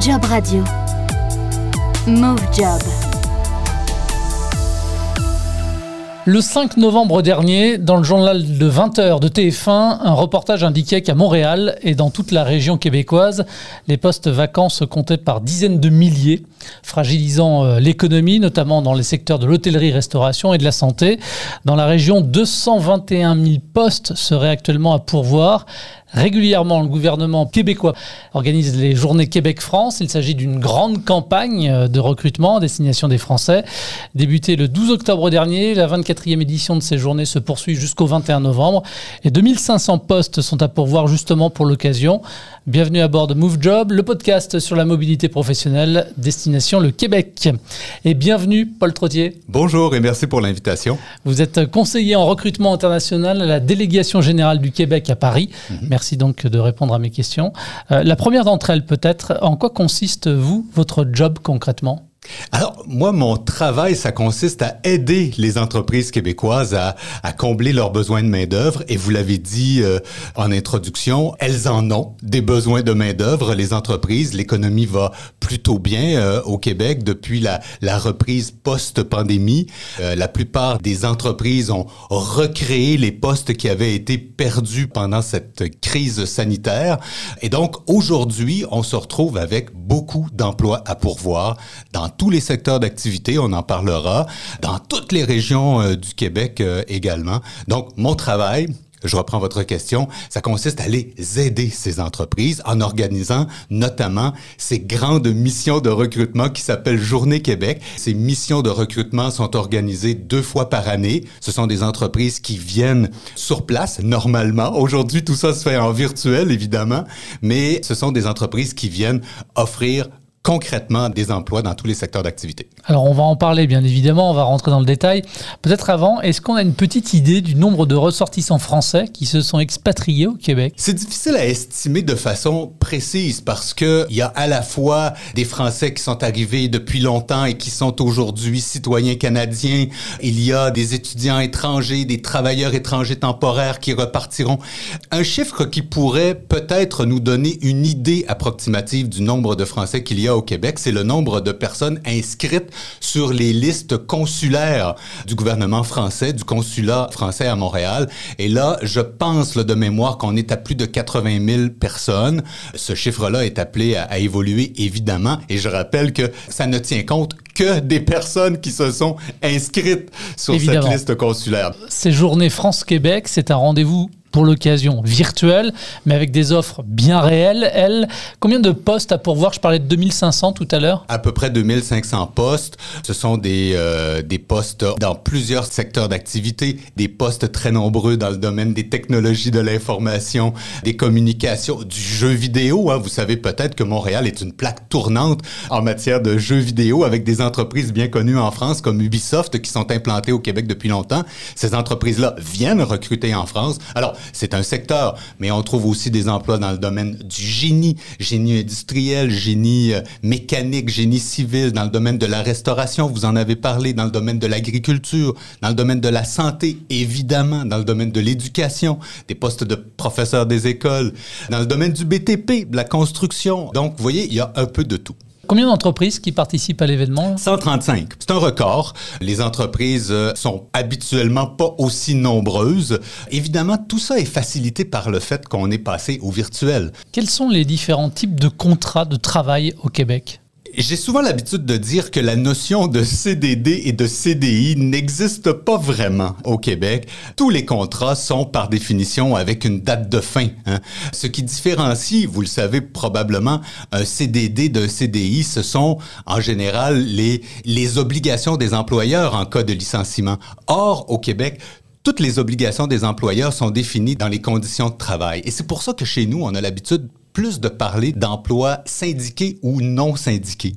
Job Radio. Move Job. Le 5 novembre dernier, dans le journal de 20h de TF1, un reportage indiquait qu'à Montréal et dans toute la région québécoise, les postes vacants se comptaient par dizaines de milliers, fragilisant euh, l'économie, notamment dans les secteurs de l'hôtellerie-restauration et de la santé. Dans la région, 221 000 postes seraient actuellement à pourvoir. Régulièrement, le gouvernement québécois organise les journées Québec-France. Il s'agit d'une grande campagne euh, de recrutement à destination des Français. Débutée le 12 octobre dernier, la 24e édition de ces journées se poursuit jusqu'au 21 novembre. Et 2500 postes sont à pourvoir justement pour l'occasion. Bienvenue à bord de Move Job, le podcast sur la mobilité professionnelle, destination le Québec. Et bienvenue, Paul Trottier. Bonjour et merci pour l'invitation. Vous êtes conseiller en recrutement international à la délégation générale du Québec à Paris. Mhm. Merci donc de répondre à mes questions. Euh, la première d'entre elles peut-être, en quoi consiste, vous, votre job concrètement? Alors, moi, mon travail, ça consiste à aider les entreprises québécoises à, à combler leurs besoins de main-d'œuvre. Et vous l'avez dit euh, en introduction, elles en ont des besoins de main-d'œuvre, les entreprises. L'économie va plutôt bien euh, au Québec depuis la, la reprise post-pandémie. Euh, la plupart des entreprises ont recréé les postes qui avaient été perdus pendant cette crise sanitaire. Et donc, aujourd'hui, on se retrouve avec beaucoup d'emplois à pourvoir dans tous les secteurs d'activité, on en parlera, dans toutes les régions euh, du Québec euh, également. Donc, mon travail, je reprends votre question, ça consiste à les aider, ces entreprises, en organisant notamment ces grandes missions de recrutement qui s'appellent Journée Québec. Ces missions de recrutement sont organisées deux fois par année. Ce sont des entreprises qui viennent sur place, normalement. Aujourd'hui, tout ça se fait en virtuel, évidemment, mais ce sont des entreprises qui viennent offrir concrètement des emplois dans tous les secteurs d'activité. Alors on va en parler bien évidemment, on va rentrer dans le détail. Peut-être avant, est-ce qu'on a une petite idée du nombre de ressortissants français qui se sont expatriés au Québec? C'est difficile à estimer de façon précise parce que il y a à la fois des Français qui sont arrivés depuis longtemps et qui sont aujourd'hui citoyens canadiens, il y a des étudiants étrangers, des travailleurs étrangers temporaires qui repartiront. Un chiffre qui pourrait peut-être nous donner une idée approximative du nombre de Français qu'il y a au Québec, c'est le nombre de personnes inscrites sur les listes consulaires du gouvernement français, du consulat français à Montréal. Et là, je pense de mémoire qu'on est à plus de 80 000 personnes. Ce chiffre-là est appelé à, évoluer évidemment. Et je rappelle que ça ne tient compte que des personnes qui se sont inscrites sur cette liste consulaire. Ces journées France-Québec, c'est un rendez-vous pour l'occasion virtuelle, mais avec des offres bien réelles. Elle, combien de postes à pourvoir? Je parlais de 2500 tout à l'heure. À peu près 2500 postes. Ce sont des, euh, des postes dans plusieurs secteurs d'activité, des postes très nombreux dans le domaine des technologies de l'information, des communications, du jeu vidéo. Hein. Vous savez peut-être que Montréal est une plaque tournante en matière de jeux vidéo avec des entreprises bien connues en France comme Ubisoft qui sont implantées au Québec depuis longtemps. Ces entreprises-là viennent recruter en France. Alors, c'est un secteur, mais on trouve aussi des emplois dans le domaine du génie, génie industriel, génie euh, mécanique, génie civil, dans le domaine de la restauration, vous en avez parlé, dans le domaine de l'agriculture, dans le domaine de la santé, évidemment, dans le domaine de l'éducation, des postes de professeurs des écoles, dans le domaine du BTP, de la construction. Donc, vous voyez, il y a un peu de tout. Combien d'entreprises qui participent à l'événement? 135. C'est un record. Les entreprises euh, sont habituellement pas aussi nombreuses. Évidemment, tout ça est facilité par le fait qu'on est passé au virtuel. Quels sont les différents types de contrats de travail au Québec? J'ai souvent l'habitude de dire que la notion de CDD et de CDI n'existe pas vraiment au Québec. Tous les contrats sont par définition avec une date de fin. Hein. Ce qui différencie, vous le savez probablement, un CDD d'un CDI, ce sont en général les, les obligations des employeurs en cas de licenciement. Or, au Québec, toutes les obligations des employeurs sont définies dans les conditions de travail. Et c'est pour ça que chez nous, on a l'habitude plus de parler d'emplois syndiqués ou non syndiqués.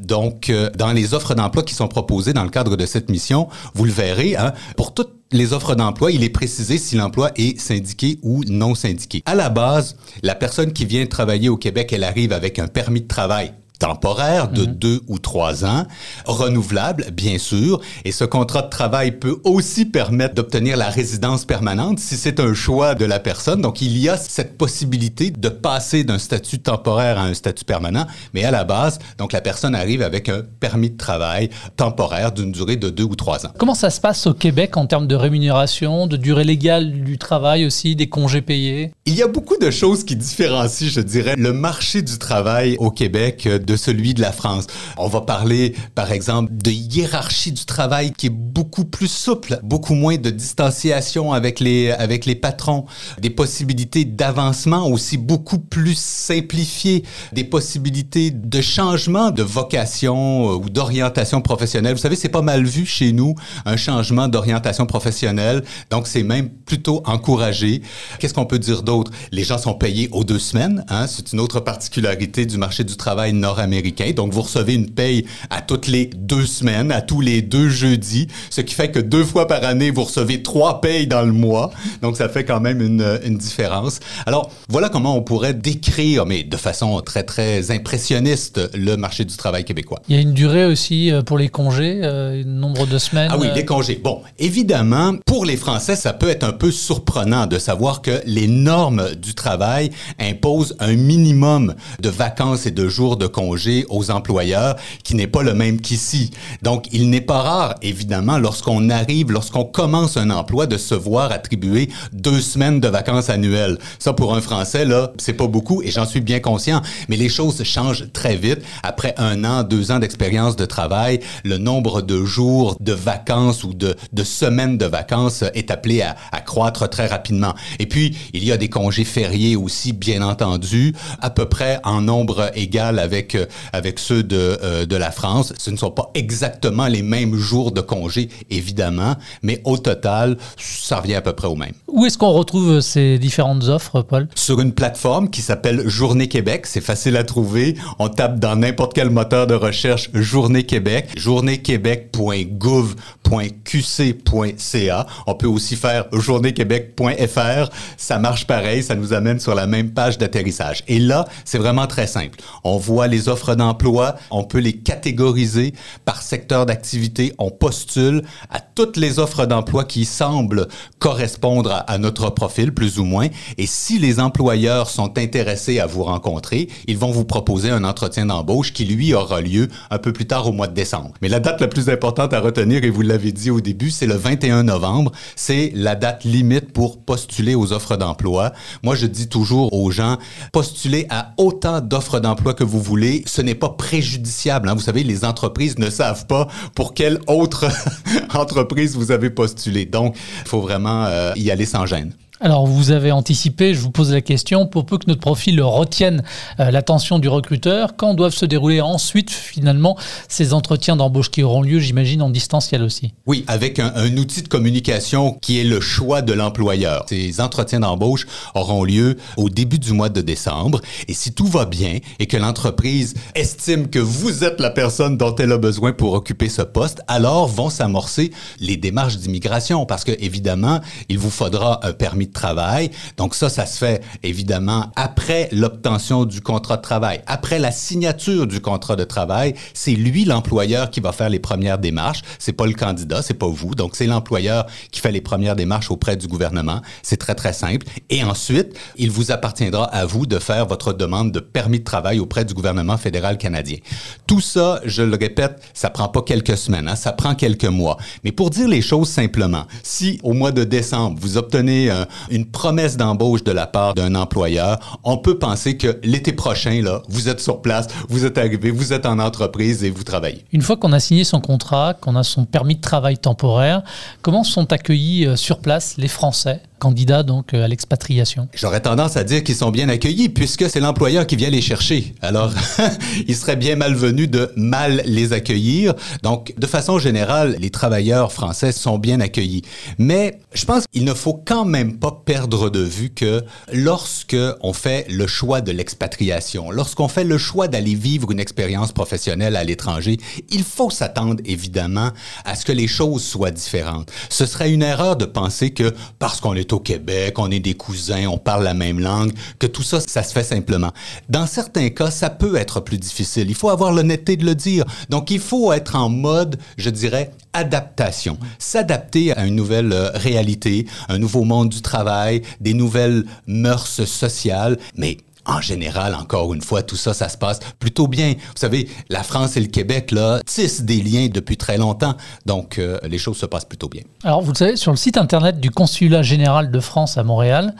Donc, euh, dans les offres d'emploi qui sont proposées dans le cadre de cette mission, vous le verrez, hein, pour toutes les offres d'emploi, il est précisé si l'emploi est syndiqué ou non syndiqué. À la base, la personne qui vient travailler au Québec, elle arrive avec un permis de travail temporaire de Mhm. deux ou trois ans, renouvelable, bien sûr. Et ce contrat de travail peut aussi permettre d'obtenir la résidence permanente si c'est un choix de la personne. Donc, il y a cette possibilité de passer d'un statut temporaire à un statut permanent. Mais à la base, donc, la personne arrive avec un permis de travail temporaire d'une durée de deux ou trois ans. Comment ça se passe au Québec en termes de rémunération, de durée légale du travail aussi, des congés payés? Il y a beaucoup de choses qui différencient, je dirais, le marché du travail au Québec de celui de la France. On va parler, par exemple, de hiérarchie du travail qui est beaucoup plus souple, beaucoup moins de distanciation avec les, avec les patrons, des possibilités d'avancement aussi beaucoup plus simplifiées, des possibilités de changement de vocation euh, ou d'orientation professionnelle. Vous savez, c'est pas mal vu chez nous, un changement d'orientation professionnelle. Donc, c'est même plutôt encouragé. Qu'est-ce qu'on peut dire d'autre? Les gens sont payés aux deux semaines. Hein? C'est une autre particularité du marché du travail nord-américain. Donc, vous recevez une paye à toutes les deux semaines, à tous les deux jeudis, ce qui fait que deux fois par année, vous recevez trois payes dans le mois. Donc, ça fait quand même une, une différence. Alors, voilà comment on pourrait décrire, mais de façon très, très impressionniste, le marché du travail québécois. Il y a une durée aussi euh, pour les congés, euh, nombre de semaines Ah oui, euh, les congés. Bon, évidemment, pour les Français, ça peut être un peu surprenant de savoir que les normes du travail imposent un minimum de vacances et de jours de congés aux employeurs qui n'est pas le même qu'ici. Donc, il n'est pas rare, évidemment, lorsqu'on arrive, lorsqu'on commence un emploi, de se voir attribuer deux semaines de vacances annuelles. Ça, pour un Français, là, c'est pas beaucoup et j'en suis bien conscient. Mais les choses changent très vite. Après un an, deux ans d'expérience de travail, le nombre de jours de vacances ou de, semaines de vacances est appelé à, à croître très rapidement. Et puis, il y a des congés fériés aussi, bien entendu, à peu près en nombre égal avec, euh, avec ceux de, euh, de la France. Ce ne sont pas exactement les mêmes jours de congés, évidemment, mais au total, ça revient à peu près au même. Où est-ce qu'on retrouve ces différentes offres, Paul? Sur une plateforme qui s'appelle Journée Québec. C'est facile à trouver. On tape dans n'importe quel moteur de recherche Journée Québec, journéequebec.gouv.qc.ca. On peut aussi faire journéequebec.fr. Ça marche pareil, ça nous amène sur la même page d'atterrissage. Et là, c'est vraiment très simple. On voit les offres d'emploi, on peut les catégoriser par secteur d'activité, on postule à toutes les offres d'emploi qui semblent correspondre à, à notre profil, plus ou moins. Et si les employeurs sont intéressés à vous rencontrer, ils vont vous proposer un entretien d'embauche qui, lui, aura lieu un peu plus tard au mois de décembre. Mais la date la plus importante à retenir, et vous l'avez dit au début, c'est le 21 novembre. C'est la date limite pour postuler aux offres d'emploi. Moi, je dis toujours aux gens, postulez à autant d'offres d'emploi que vous voulez. Ce n'est pas préjudiciable. hein. Vous savez, les entreprises ne savent pas pour quelle autre entreprise vous avez postulé. Donc, il faut vraiment euh, y aller sans gêne. Alors, vous avez anticipé, je vous pose la question, pour peu que notre profil retienne euh, l'attention du recruteur, quand doivent se dérouler ensuite, finalement, ces entretiens d'embauche qui auront lieu, j'imagine, en distanciel aussi? Oui, avec un, un outil de communication qui est le choix de l'employeur. Ces entretiens d'embauche auront lieu au début du mois de décembre. Et si tout va bien et que l'entreprise estime que vous êtes la personne dont elle a besoin pour occuper ce poste, alors vont s'amorcer les démarches d'immigration parce que, évidemment, il vous faudra un permis travail. Donc ça, ça se fait évidemment après l'obtention du contrat de travail, après la signature du contrat de travail. C'est lui l'employeur qui va faire les premières démarches. C'est pas le candidat, c'est pas vous. Donc c'est l'employeur qui fait les premières démarches auprès du gouvernement. C'est très très simple. Et ensuite, il vous appartiendra à vous de faire votre demande de permis de travail auprès du gouvernement fédéral canadien. Tout ça, je le répète, ça prend pas quelques semaines, hein, ça prend quelques mois. Mais pour dire les choses simplement, si au mois de décembre vous obtenez euh, une promesse d'embauche de la part d'un employeur, on peut penser que l'été prochain, là, vous êtes sur place, vous êtes arrivé, vous êtes en entreprise et vous travaillez. Une fois qu'on a signé son contrat, qu'on a son permis de travail temporaire, comment sont accueillis euh, sur place les Français, candidats donc euh, à l'expatriation J'aurais tendance à dire qu'ils sont bien accueillis puisque c'est l'employeur qui vient les chercher. Alors, il serait bien malvenu de mal les accueillir. Donc, de façon générale, les travailleurs français sont bien accueillis. Mais je pense qu'il ne faut quand même pas perdre de vue que lorsque on fait le choix de l'expatriation, lorsqu'on fait le choix d'aller vivre une expérience professionnelle à l'étranger, il faut s'attendre évidemment à ce que les choses soient différentes. Ce serait une erreur de penser que parce qu'on est au Québec, on est des cousins, on parle la même langue, que tout ça, ça se fait simplement. Dans certains cas, ça peut être plus difficile. Il faut avoir l'honnêteté de le dire. Donc, il faut être en mode, je dirais, adaptation. S'adapter à une nouvelle euh, réalité, un nouveau monde du travail, des nouvelles mœurs sociales, mais en général, encore une fois, tout ça, ça se passe plutôt bien. Vous savez, la France et le Québec, là, tissent des liens depuis très longtemps. Donc, euh, les choses se passent plutôt bien. Alors, vous le savez, sur le site Internet du Consulat général de France à Montréal,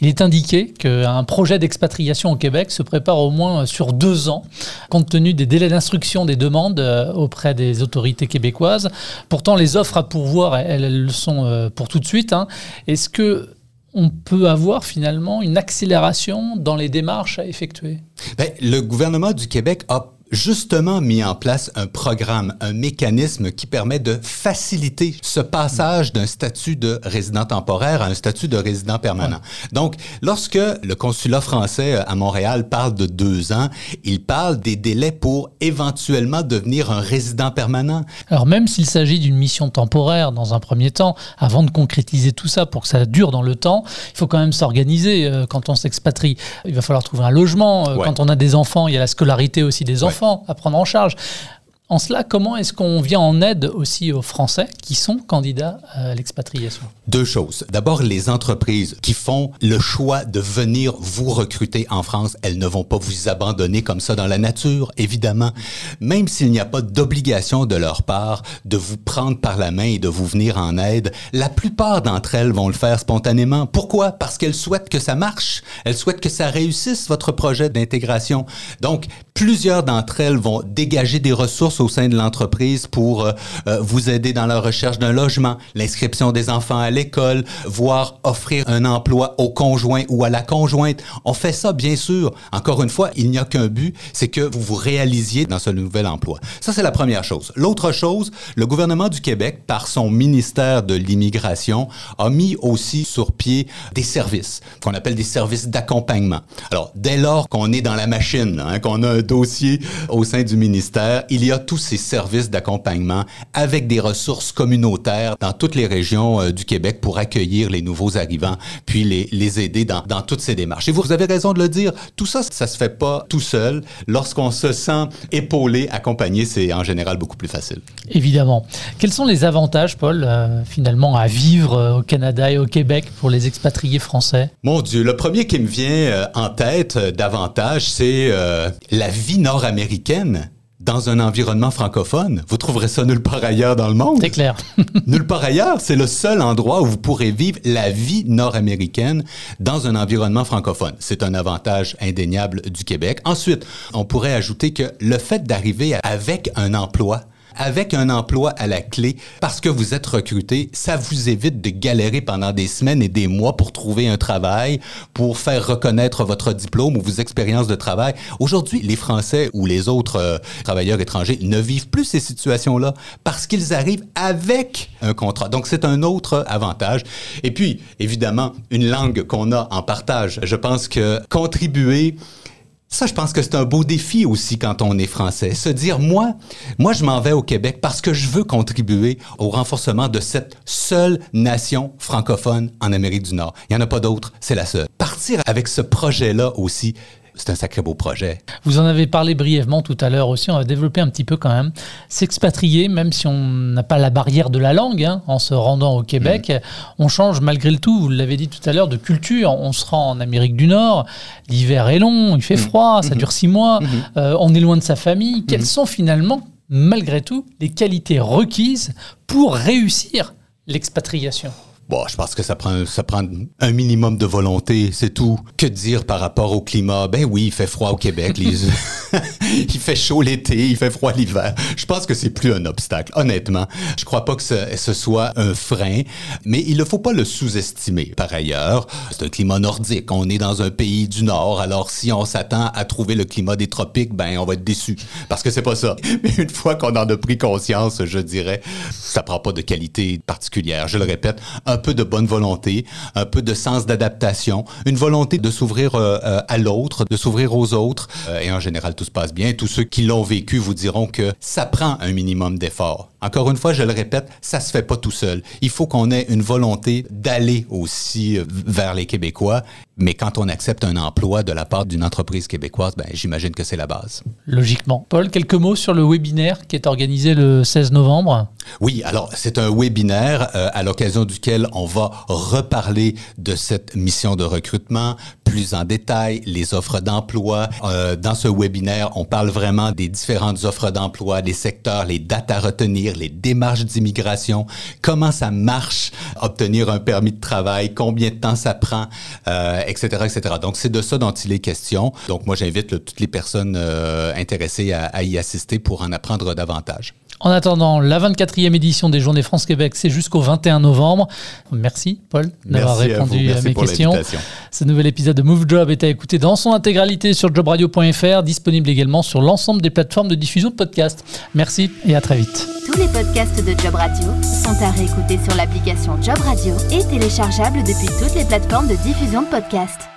il est indiqué qu'un projet d'expatriation au Québec se prépare au moins sur deux ans, compte tenu des délais d'instruction des demandes euh, auprès des autorités québécoises. Pourtant, les offres à pourvoir, elles, le sont euh, pour tout de suite. Hein. Est-ce que on peut avoir finalement une accélération dans les démarches à effectuer? Ben, Le gouvernement du Québec a justement mis en place un programme, un mécanisme qui permet de faciliter ce passage d'un statut de résident temporaire à un statut de résident permanent. Donc, lorsque le consulat français à Montréal parle de deux ans, il parle des délais pour éventuellement devenir un résident permanent. Alors, même s'il s'agit d'une mission temporaire dans un premier temps, avant de concrétiser tout ça pour que ça dure dans le temps, il faut quand même s'organiser euh, quand on s'expatrie. Il va falloir trouver un logement. Euh, quand on a des enfants, il y a la scolarité aussi des enfants à prendre en charge. En cela, comment est-ce qu'on vient en aide aussi aux Français qui sont candidats à l'expatriation? Deux choses. D'abord, les entreprises qui font le choix de venir vous recruter en France, elles ne vont pas vous abandonner comme ça dans la nature, évidemment. Même s'il n'y a pas d'obligation de leur part de vous prendre par la main et de vous venir en aide, la plupart d'entre elles vont le faire spontanément. Pourquoi? Parce qu'elles souhaitent que ça marche. Elles souhaitent que ça réussisse votre projet d'intégration. Donc, plusieurs d'entre elles vont dégager des ressources au sein de l'entreprise pour euh, euh, vous aider dans la recherche d'un logement, l'inscription des enfants à l'école, voire offrir un emploi au conjoint ou à la conjointe. On fait ça, bien sûr. Encore une fois, il n'y a qu'un but, c'est que vous vous réalisiez dans ce nouvel emploi. Ça, c'est la première chose. L'autre chose, le gouvernement du Québec, par son ministère de l'immigration, a mis aussi sur pied des services qu'on appelle des services d'accompagnement. Alors, dès lors qu'on est dans la machine, hein, qu'on a un dossier au sein du ministère, il y a tous ces services d'accompagnement avec des ressources communautaires dans toutes les régions euh, du Québec pour accueillir les nouveaux arrivants, puis les, les aider dans, dans, toutes ces démarches. Et vous avez raison de le dire, tout ça, ça se fait pas tout seul. Lorsqu'on se sent épaulé, accompagné, c'est en général beaucoup plus facile. Évidemment. Quels sont les avantages, Paul, euh, finalement, à vivre euh, au Canada et au Québec pour les expatriés français? Mon Dieu, le premier qui me vient en tête davantage, c'est la vie nord-américaine dans un environnement francophone. Vous trouverez ça nulle part ailleurs dans le monde. C'est clair. nulle part ailleurs, c'est le seul endroit où vous pourrez vivre la vie nord-américaine dans un environnement francophone. C'est un avantage indéniable du Québec. Ensuite, on pourrait ajouter que le fait d'arriver avec un emploi avec un emploi à la clé parce que vous êtes recruté, ça vous évite de galérer pendant des semaines et des mois pour trouver un travail, pour faire reconnaître votre diplôme ou vos expériences de travail. Aujourd'hui, les Français ou les autres euh, travailleurs étrangers ne vivent plus ces situations-là parce qu'ils arrivent avec un contrat. Donc, c'est un autre avantage. Et puis, évidemment, une langue qu'on a en partage. Je pense que contribuer ça, je pense que c'est un beau défi aussi quand on est français. Se dire, moi, moi, je m'en vais au Québec parce que je veux contribuer au renforcement de cette seule nation francophone en Amérique du Nord. Il n'y en a pas d'autre, c'est la seule. Partir avec ce projet-là aussi, c'est un sacré beau projet. Vous en avez parlé brièvement tout à l'heure aussi, on va développer un petit peu quand même. S'expatrier, même si on n'a pas la barrière de la langue, hein, en se rendant au Québec, mm. on change malgré le tout, vous l'avez dit tout à l'heure, de culture. On se rend en Amérique du Nord, l'hiver est long, il fait mm. froid, ça mm-hmm. dure six mois, mm-hmm. euh, on est loin de sa famille. Quelles mm-hmm. sont finalement, malgré tout, les qualités requises pour réussir l'expatriation? Bon, je pense que ça prend, ça prend un minimum de volonté, c'est tout. Que dire par rapport au climat? Ben oui, il fait froid au Québec. il fait chaud l'été, il fait froid l'hiver. Je pense que c'est plus un obstacle, honnêtement. Je crois pas que ce, ce soit un frein, mais il ne faut pas le sous-estimer. Par ailleurs, c'est un climat nordique. On est dans un pays du Nord, alors si on s'attend à trouver le climat des tropiques, ben on va être déçu. Parce que c'est pas ça. Mais une fois qu'on en a pris conscience, je dirais, ça prend pas de qualité particulière. Je le répète, un peu de bonne volonté, un peu de sens d'adaptation, une volonté de s'ouvrir euh, euh, à l'autre, de s'ouvrir aux autres. Euh, et en général, tout se passe bien. Tous ceux qui l'ont vécu vous diront que ça prend un minimum d'effort Encore une fois, je le répète, ça se fait pas tout seul. Il faut qu'on ait une volonté d'aller aussi euh, vers les Québécois. Mais quand on accepte un emploi de la part d'une entreprise québécoise, ben, j'imagine que c'est la base. Logiquement. Paul, quelques mots sur le webinaire qui est organisé le 16 novembre? Oui, alors c'est un webinaire euh, à l'occasion duquel on va reparler de cette mission de recrutement plus en détail, les offres d'emploi. Euh, dans ce webinaire, on parle vraiment des différentes offres d'emploi, les secteurs, les dates à retenir, les démarches d'immigration, comment ça marche, obtenir un permis de travail, combien de temps ça prend, euh, etc., etc. Donc, c'est de ça dont il est question. Donc, moi, j'invite toutes les personnes euh, intéressées à, à y assister pour en apprendre davantage. En attendant, la 24e édition des Journées France-Québec, c'est jusqu'au 21 novembre. Merci, Paul, d'avoir répondu à, mes questions. Ce nouvel épisode de Move Job est à écouter dans son intégralité sur jobradio.fr, disponible également sur l'ensemble des plateformes de diffusion de podcasts. Merci et à très vite. Tous les podcasts de Job Radio sont à réécouter sur l'application Job Radio et téléchargeables depuis toutes les plateformes de diffusion de podcasts.